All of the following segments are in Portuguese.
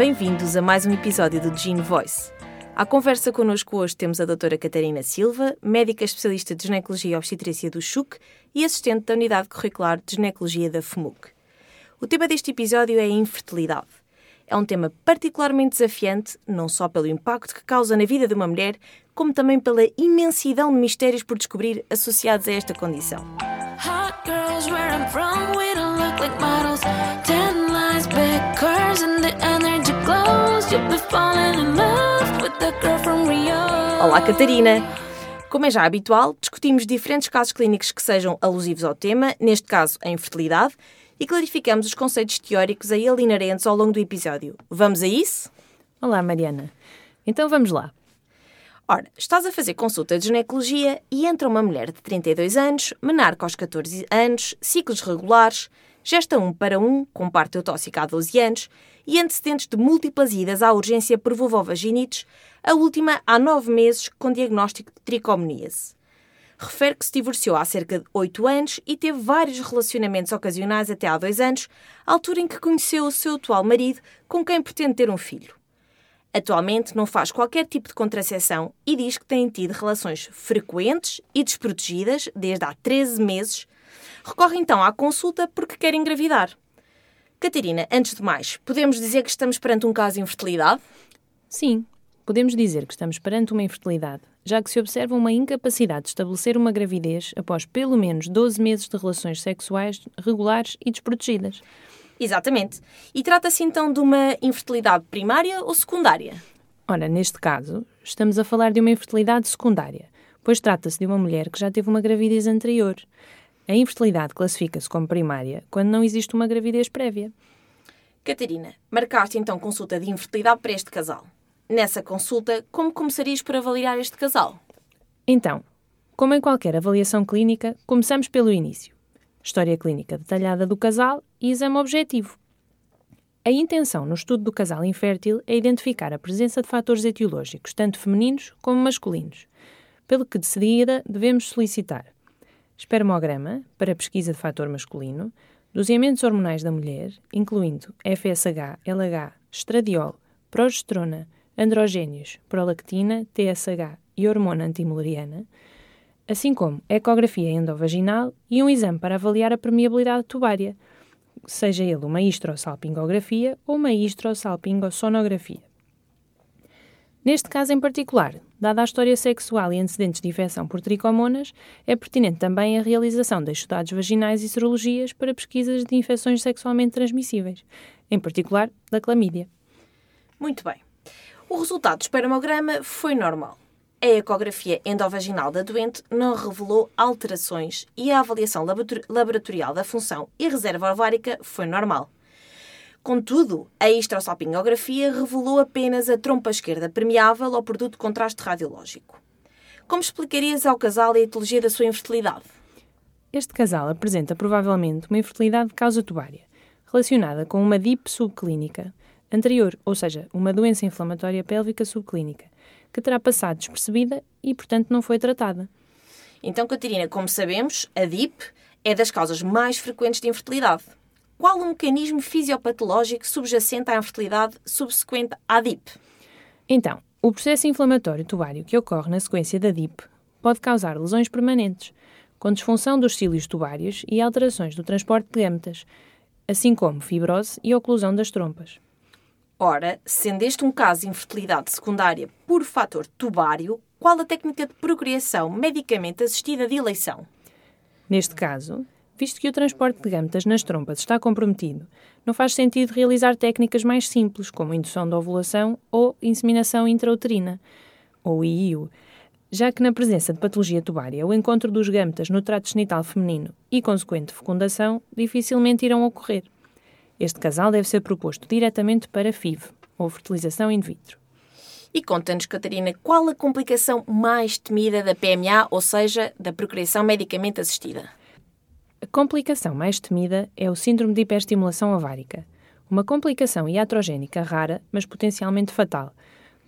Bem-vindos a mais um episódio do Gene Voice. À conversa connosco hoje temos a doutora Catarina Silva, médica especialista de ginecologia e obstetrícia do CHUC e assistente da unidade curricular de ginecologia da FMUC. O tema deste episódio é a infertilidade. É um tema particularmente desafiante, não só pelo impacto que causa na vida de uma mulher, como também pela imensidão de mistérios por descobrir associados a esta condição. Olá, Catarina! Como é já habitual, discutimos diferentes casos clínicos que sejam alusivos ao tema, neste caso a infertilidade, e clarificamos os conceitos teóricos a ele inerentes ao longo do episódio. Vamos a isso? Olá, Mariana. Então vamos lá. Ora, estás a fazer consulta de ginecologia e entra uma mulher de 32 anos, menarca aos 14 anos, ciclos regulares, gesta 1 para 1, com parte eutóxica há 12 anos e antecedentes de múltiplas idas à urgência por vulvovaginites, a última há 9 meses com diagnóstico de tricomoníase refere que se divorciou há cerca de 8 anos e teve vários relacionamentos ocasionais até há 2 anos, altura em que conheceu o seu atual marido, com quem pretende ter um filho. Atualmente não faz qualquer tipo de contracepção e diz que tem tido relações frequentes e desprotegidas desde há 13 meses. Recorre então à consulta porque quer engravidar. Catarina, antes de mais, podemos dizer que estamos perante um caso de infertilidade? Sim, podemos dizer que estamos perante uma infertilidade, já que se observa uma incapacidade de estabelecer uma gravidez após pelo menos 12 meses de relações sexuais regulares e desprotegidas. Exatamente. E trata-se então de uma infertilidade primária ou secundária? Ora, neste caso, estamos a falar de uma infertilidade secundária, pois trata-se de uma mulher que já teve uma gravidez anterior. A infertilidade classifica-se como primária quando não existe uma gravidez prévia. Catarina, marcaste então consulta de infertilidade para este casal. Nessa consulta, como começarias por avaliar este casal? Então, como em qualquer avaliação clínica, começamos pelo início. História clínica detalhada do casal e exame objetivo. A intenção no estudo do casal infértil é identificar a presença de fatores etiológicos, tanto femininos como masculinos, pelo que de seguida devemos solicitar espermograma para pesquisa de fator masculino, doseamentos hormonais da mulher, incluindo FSH, LH, estradiol, progesterona, androgénios, prolactina, TSH e hormona antimuleriana, assim como ecografia endovaginal e um exame para avaliar a permeabilidade tubária, seja ele uma histrossalpingografia ou uma histrossalpingosonografia. Neste caso em particular, dada a história sexual e antecedentes de infecção por tricomonas, é pertinente também a realização de estudados vaginais e serologias para pesquisas de infecções sexualmente transmissíveis, em particular da clamídia. Muito bem. O resultado do espermograma foi normal. A ecografia endovaginal da doente não revelou alterações e a avaliação laboratorial da função e reserva ovárica foi normal. Contudo, a histrossalpingografia revelou apenas a trompa esquerda permeável ao produto de contraste radiológico. Como explicarias ao casal a etiologia da sua infertilidade? Este casal apresenta provavelmente uma infertilidade de causa tubária, relacionada com uma DIP subclínica, anterior, ou seja, uma doença inflamatória pélvica subclínica, que terá passado despercebida e, portanto, não foi tratada. Então, Catarina, como sabemos, a DIP é das causas mais frequentes de infertilidade. Qual o mecanismo fisiopatológico subjacente à infertilidade subsequente à DIP? Então, o processo inflamatório tubário que ocorre na sequência da DIP pode causar lesões permanentes, com disfunção dos cílios tubários e alterações do transporte de gametas, assim como fibrose e oclusão das trompas. Ora, sendo este um caso de infertilidade secundária por fator tubário, qual a técnica de procriação medicamente assistida de eleição? Neste caso, visto que o transporte de gametas nas trompas está comprometido, não faz sentido realizar técnicas mais simples, como indução de ovulação ou inseminação intrauterina, ou IIU, já que na presença de patologia tubária o encontro dos gametas no trato genital feminino e consequente fecundação dificilmente irão ocorrer. Este casal deve ser proposto diretamente para FIV, ou fertilização in vitro. E conta-nos, Catarina, qual a complicação mais temida da PMA, ou seja, da procriação medicamente assistida? Complicação mais temida é o síndrome de hiperestimulação ovárica, uma complicação iatrogénica rara, mas potencialmente fatal,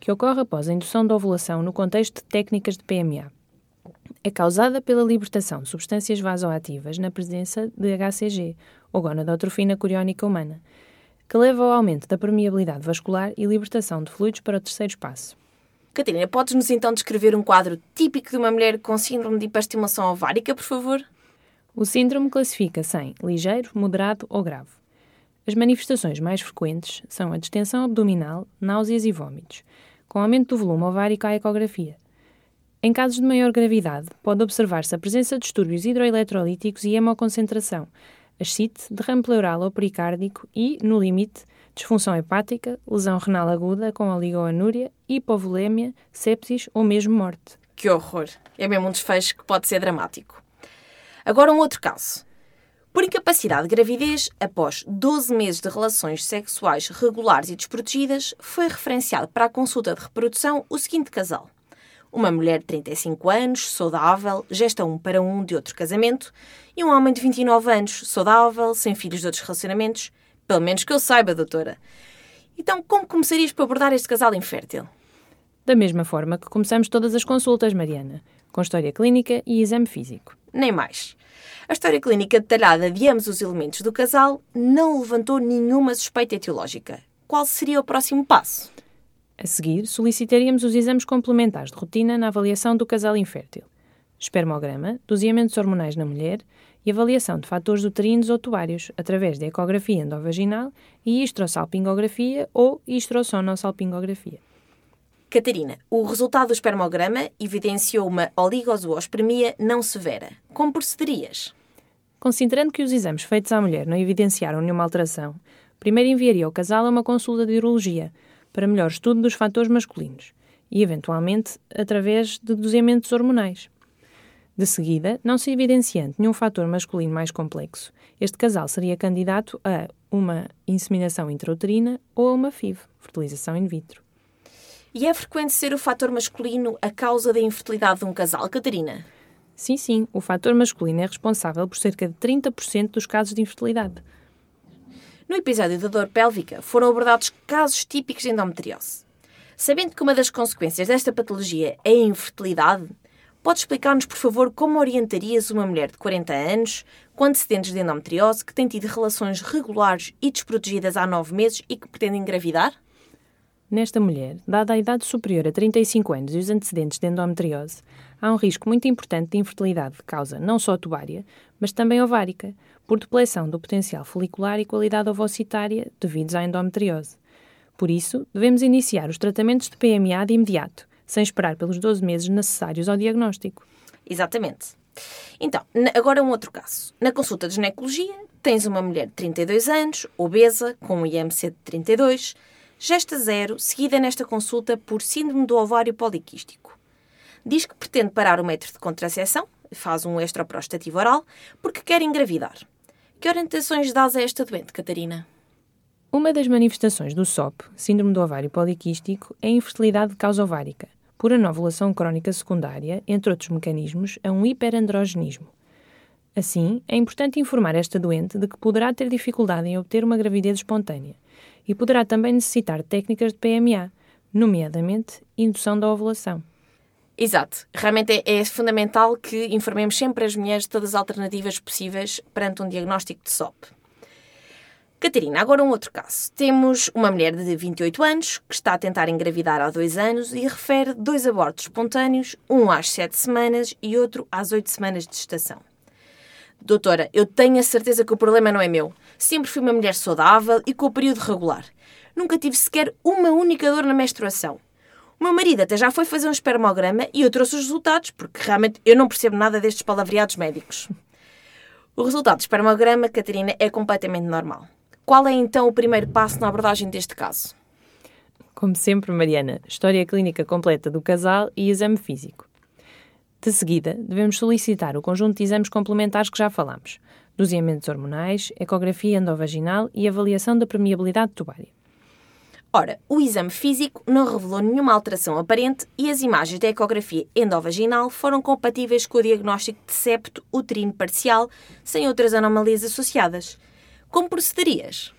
que ocorre após a indução de ovulação no contexto de técnicas de PMA. É causada pela libertação de substâncias vasoativas na presença de HCG, ou gonadotrofina coriónica humana. que leva ao aumento da permeabilidade vascular e libertação de fluidos para o terceiro espaço. Catarina, podes-nos então descrever um quadro típico de uma mulher com síndrome de hiperestimulação ovárica, por favor? O síndrome classifica-se em ligeiro, moderado ou grave. As manifestações mais frequentes são a distensão abdominal, náuseas e vômitos, com aumento do volume ovárico à ecografia. Em casos de maior gravidade, pode observar-se a presença de distúrbios hidroeletrolíticos e hemoconcentração, ascite, derrame pleural ou pericárdico e, no limite, disfunção hepática, lesão renal aguda com oligoanúria, hipovolemia, sepsis ou mesmo morte. Que horror! É mesmo um desfecho que pode ser dramático. Agora um outro caso. Por incapacidade de gravidez, após 12 meses de relações sexuais regulares e desprotegidas, foi referenciado para a consulta de reprodução o seguinte casal – uma mulher de 35 anos, saudável, gesta um para um de outro casamento, e um homem de 29 anos, saudável, sem filhos de outros relacionamentos, pelo menos que eu saiba, doutora. Então, como começarias por abordar este casal infértil? Da mesma forma que começamos todas as consultas, Mariana, com história clínica e exame físico. Nem mais. A história clínica detalhada de ambos os elementos do casal não levantou nenhuma suspeita etiológica. Qual seria o próximo passo? A seguir, solicitaríamos os exames complementares de rotina na avaliação do casal infértil. Espermograma, doseamentos hormonais na mulher e avaliação de fatores uterinos ou tuários através de ecografia endovaginal e histrossalpingografia ou histrossonossalpingografia. Catarina, o resultado do espermograma evidenciou uma oligozoospermia não severa. Como procederias? Considerando que os exames feitos à mulher não evidenciaram nenhuma alteração, primeiro enviaria o casal a uma consulta de urologia, para melhor estudo dos fatores masculinos e, eventualmente, através de doseamentos hormonais. De seguida, não se evidenciando nenhum fator masculino mais complexo, este casal seria candidato a uma inseminação intrauterina ou a uma FIV, fertilização in vitro. E é frequente ser o fator masculino a causa da infertilidade de um casal, Catarina? Sim, sim, o fator masculino é responsável por cerca de 30% dos casos de infertilidade. No episódio da dor pélvica, foram abordados casos típicos de endometriose. Sabendo que uma das consequências desta patologia é a infertilidade, pode explicar-nos, por favor, como orientarias uma mulher de 40 anos com antecedentes de endometriose que tem tido relações regulares e desprotegidas há 9 meses e que pretende engravidar? Nesta mulher, dada a idade superior a 35 anos e os antecedentes de endometriose, há um risco muito importante de infertilidade de causa não só tubária, mas também ovárica, por depleção do potencial folicular e qualidade ovocitária devidos à endometriose. Por isso, devemos iniciar os tratamentos de PMA de imediato, sem esperar pelos 12 meses necessários ao diagnóstico. Exatamente. Então, agora um outro caso. Na consulta de ginecologia, tens uma mulher de 32 anos, obesa, com um IMC de 32, Gesta zero, seguida nesta consulta por síndrome do ovário poliquístico. Diz que pretende parar o método de contracepção, faz um extraprostativo oral, porque quer engravidar. Que orientações dás a esta doente, Catarina? Uma das manifestações do SOP, síndrome do ovário poliquístico, é a infertilidade de causa ovárica, por anovulação crónica secundária, entre outros mecanismos, a um hiperandrogenismo. Assim, é importante informar esta doente de que poderá ter dificuldade em obter uma gravidez espontânea e poderá também necessitar técnicas de PMA, nomeadamente indução da ovulação. Exato. Realmente é, é, fundamental que informemos sempre as mulheres de todas as alternativas possíveis perante um diagnóstico de SOP. Catarina, agora um outro caso. Temos uma mulher de 28 anos que está a tentar engravidar há dois anos e refere dois abortos espontâneos, um às 7 semanas e outro às 8 semanas de gestação. Doutora, eu tenho a certeza que o problema não é meu. Sempre fui uma mulher saudável e com o período regular. Nunca tive sequer uma única dor na menstruação. O meu marido até já foi fazer um espermograma e eu trouxe os resultados, porque realmente eu não percebo nada destes palavreados médicos. O resultado do espermograma, Catarina, é completamente normal. Qual é então o primeiro passo na abordagem deste caso? Como sempre, Mariana, história clínica completa do casal e exame físico. De seguida, devemos solicitar o conjunto de exames complementares que já falamos: doseamentos hormonais, ecografia endovaginal e avaliação da permeabilidade tubária. Ora, o exame físico não revelou nenhuma alteração aparente e as imagens da ecografia endovaginal foram compatíveis com o diagnóstico de septo uterino parcial, sem outras anomalias associadas. Como procederias?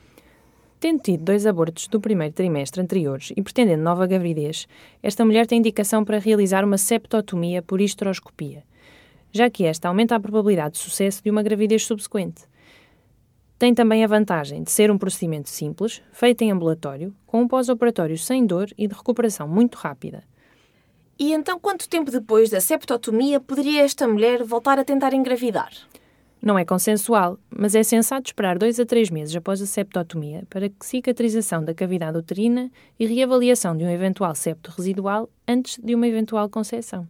Tendo tido dois abortos do primeiro trimestre anteriores e pretendendo nova gravidez, esta mulher tem indicação para realizar uma septotomia por histeroscopia, já que esta aumenta a probabilidade de sucesso de uma gravidez subsequente. Tem também a vantagem de ser um procedimento simples, feito em ambulatório, com um pós-operatório sem dor e de recuperação muito rápida. E então, quanto tempo depois da septotomia poderia esta mulher voltar a tentar engravidar? Não é consensual, mas é sensato esperar dois a três meses após a septotomia para que cicatrização da cavidade uterina e reavaliação de um eventual septo residual antes de uma eventual concepção.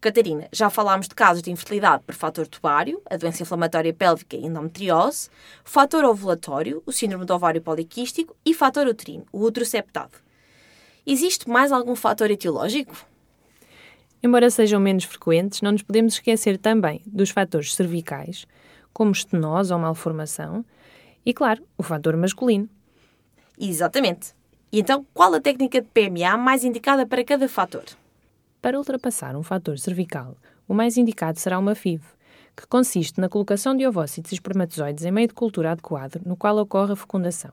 Catarina, já falámos de casos de infertilidade por fator tubário, a doença inflamatória pélvica e endometriose, fator ovulatório, o síndrome do ovário poliquístico e fator uterino, o útero septado. Existe mais algum fator etiológico? Embora sejam menos frequentes, não nos podemos esquecer também dos fatores cervicais, como estenose ou malformação, e, claro, o fator masculino. Exatamente. E então, qual a técnica de PMA mais indicada para cada fator? Para ultrapassar um fator cervical, o mais indicado será uma FIV, que consiste na colocação de ovócitos e espermatozoides em meio de cultura adequado no qual ocorre a fecundação.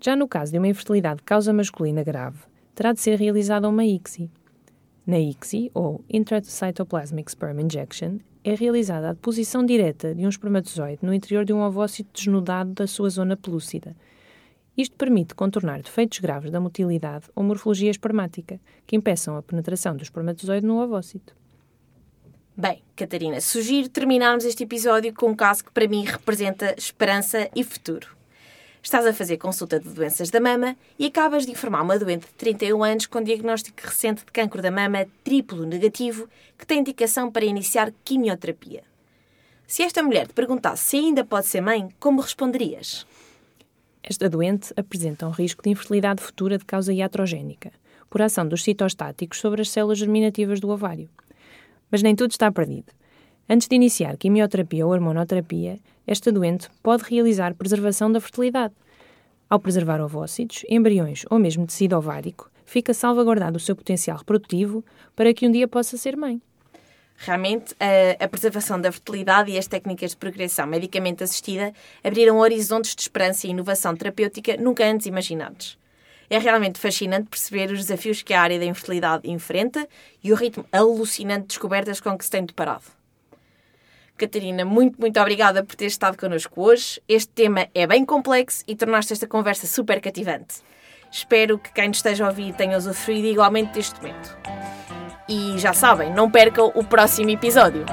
Já no caso de uma infertilidade de causa masculina grave, terá de ser realizada uma ICSI, na ICSI, ou Intracytoplasmic Sperm Injection, é realizada a deposição direta de um espermatozoide no interior de um ovócito desnudado da sua zona pelúcida. Isto permite contornar defeitos graves da motilidade ou morfologia espermática, que impeçam a penetração do espermatozoide no ovócito. Bem, Catarina, sugiro terminarmos este episódio com um caso que para mim representa esperança e futuro. Estás a fazer consulta de doenças da mama e acabas de informar uma doente de 31 anos com diagnóstico recente de cancro da mama triplo negativo que tem indicação para iniciar quimioterapia. Se esta mulher te perguntasse se ainda pode ser mãe, como responderias? Esta doente apresenta um risco de infertilidade futura de causa iatrogénica, por ação dos citostáticos sobre as células germinativas do ovário. Mas nem tudo está perdido. Antes de iniciar quimioterapia ou hormonoterapia, esta doente pode realizar preservação da fertilidade. Ao preservar ovócitos, embriões ou mesmo tecido ovárico, fica salvaguardado o seu potencial reprodutivo para que um dia possa ser mãe. Realmente, a, preservação da fertilidade e as técnicas de progressão medicamente assistida abriram horizontes de esperança e inovação terapêutica nunca antes imaginados. É realmente fascinante perceber os desafios que a área da infertilidade enfrenta e o ritmo alucinante de descobertas com que se tem deparado. Catarina, muito, muito obrigada por ter estado connosco hoje. Este tema é bem complexo e tornaste esta conversa super cativante. Espero que quem nos esteja a ouvir tenha usufruído igualmente deste momento. E já sabem, não percam o próximo episódio.